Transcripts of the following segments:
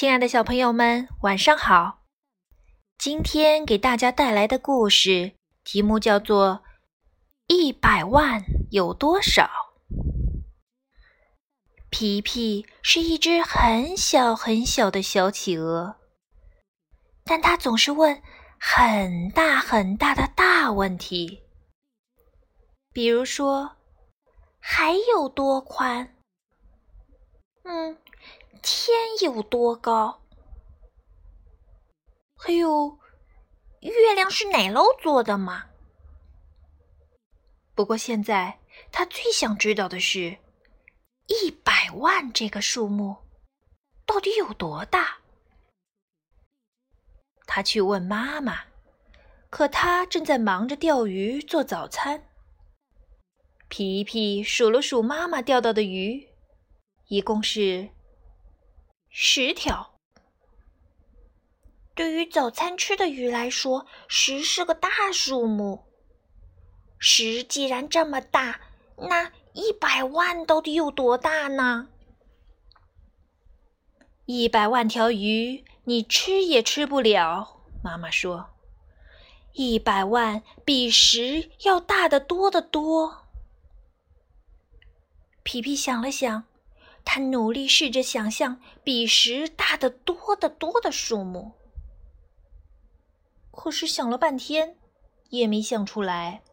亲爱的小朋友们，晚上好！今天给大家带来的故事题目叫做《一百万有多少》。皮皮是一只很小很小的小企鹅，但它总是问很大很大的大问题，比如说：“还有多宽？”嗯。天有多高？还有，月亮是奶酪做的吗？不过现在他最想知道的是，一百万这个数目到底有多大？他去问妈妈，可她正在忙着钓鱼做早餐。皮皮数了数妈妈钓到的鱼，一共是。十条。对于早餐吃的鱼来说，十是个大数目。十既然这么大，那一百万到底有多大呢？一百万条鱼，你吃也吃不了。妈妈说：“一百万比十要大得多得多。”皮皮想了想。他努力试着想象比十大得多得多的数目，可是想了半天也没想出来。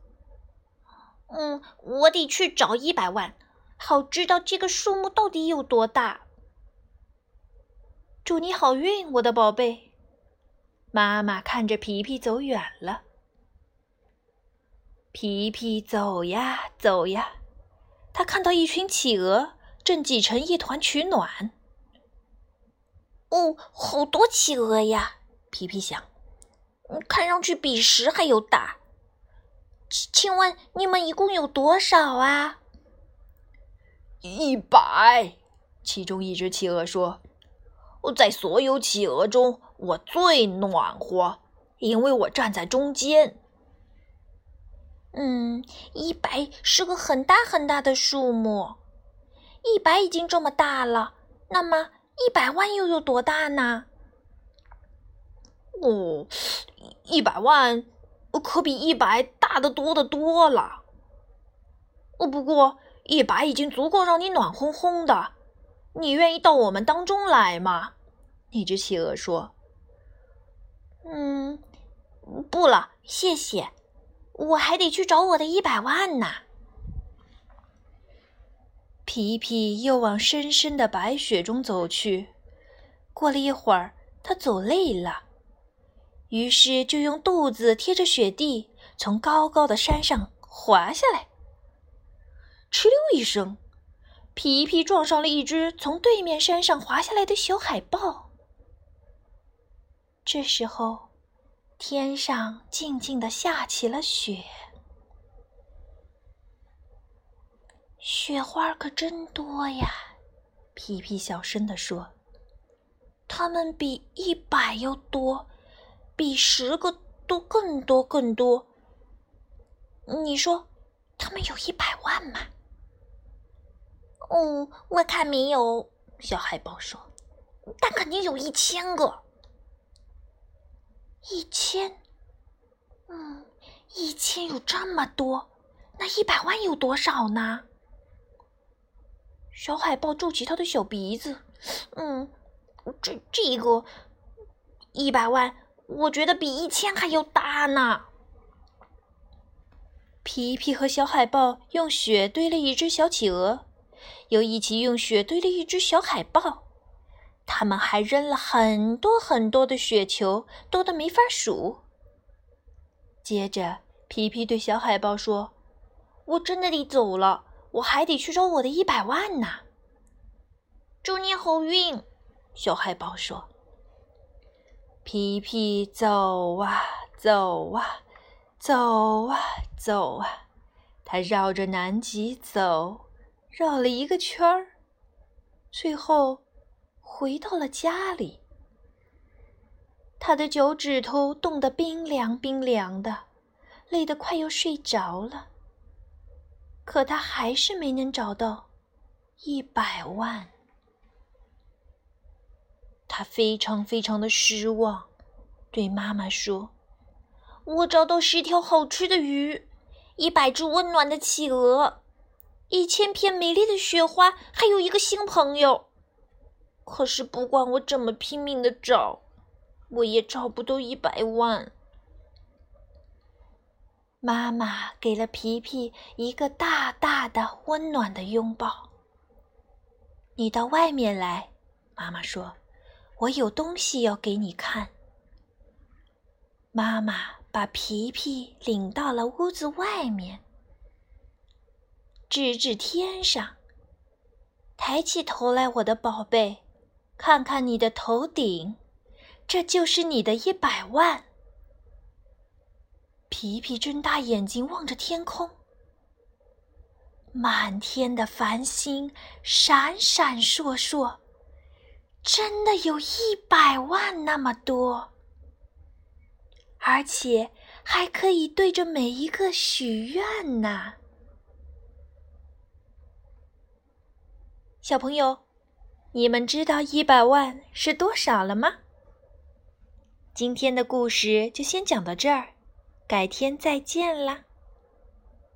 嗯，我得去找一百万，好知道这个数目到底有多大。祝你好运，我的宝贝。妈妈看着皮皮走远了。皮皮走呀走呀，他看到一群企鹅。正挤成一团取暖。哦，好多企鹅呀！皮皮想，看上去比十还有大。请请问你们一共有多少啊？一百。其中一只企鹅说：“在所有企鹅中，我最暖和，因为我站在中间。”嗯，一百是个很大很大的数目。一百已经这么大了，那么一百万又有多大呢？哦，一百万可比一百大的多的多了。哦，不过一百已经足够让你暖烘烘的。你愿意到我们当中来吗？那只企鹅说：“嗯，不了，谢谢，我还得去找我的一百万呢。”皮皮又往深深的白雪中走去。过了一会儿，他走累了，于是就用肚子贴着雪地，从高高的山上滑下来。哧溜一声，皮皮撞上了一只从对面山上滑下来的小海豹。这时候，天上静静的下起了雪。雪花可真多呀，皮皮小声地说：“它们比一百要多，比十个都更多更多。你说，它们有一百万吗？”“哦，我看没有。”小海豹说，“但肯定有一千个。”“一千？嗯，一千有这么多，那一百万有多少呢？”小海豹皱起他的小鼻子，嗯，这这个一百万，我觉得比一千还要大呢。皮皮和小海豹用雪堆了一只小企鹅，又一起用雪堆了一只小海豹。他们还扔了很多很多的雪球，多的没法数。接着，皮皮对小海豹说：“我真的得走了。”我还得去找我的一百万呢。祝你好运，小海豹说。皮皮走啊走啊走啊走啊，他绕着南极走，绕了一个圈儿，最后回到了家里。他的脚趾头冻得冰凉冰凉的，累得快要睡着了。可他还是没能找到一百万。他非常非常的失望，对妈妈说：“我找到十条好吃的鱼，一百只温暖的企鹅，一千片美丽的雪花，还有一个新朋友。可是不管我怎么拼命的找，我也找不到一百万。”妈妈给了皮皮一个大大的、温暖的拥抱。你到外面来，妈妈说：“我有东西要给你看。”妈妈把皮皮领到了屋子外面，指指天上，抬起头来，我的宝贝，看看你的头顶，这就是你的一百万。皮皮睁大眼睛望着天空，满天的繁星闪闪烁烁，真的有一百万那么多，而且还可以对着每一个许愿呢。小朋友，你们知道一百万是多少了吗？今天的故事就先讲到这儿。改天再见啦。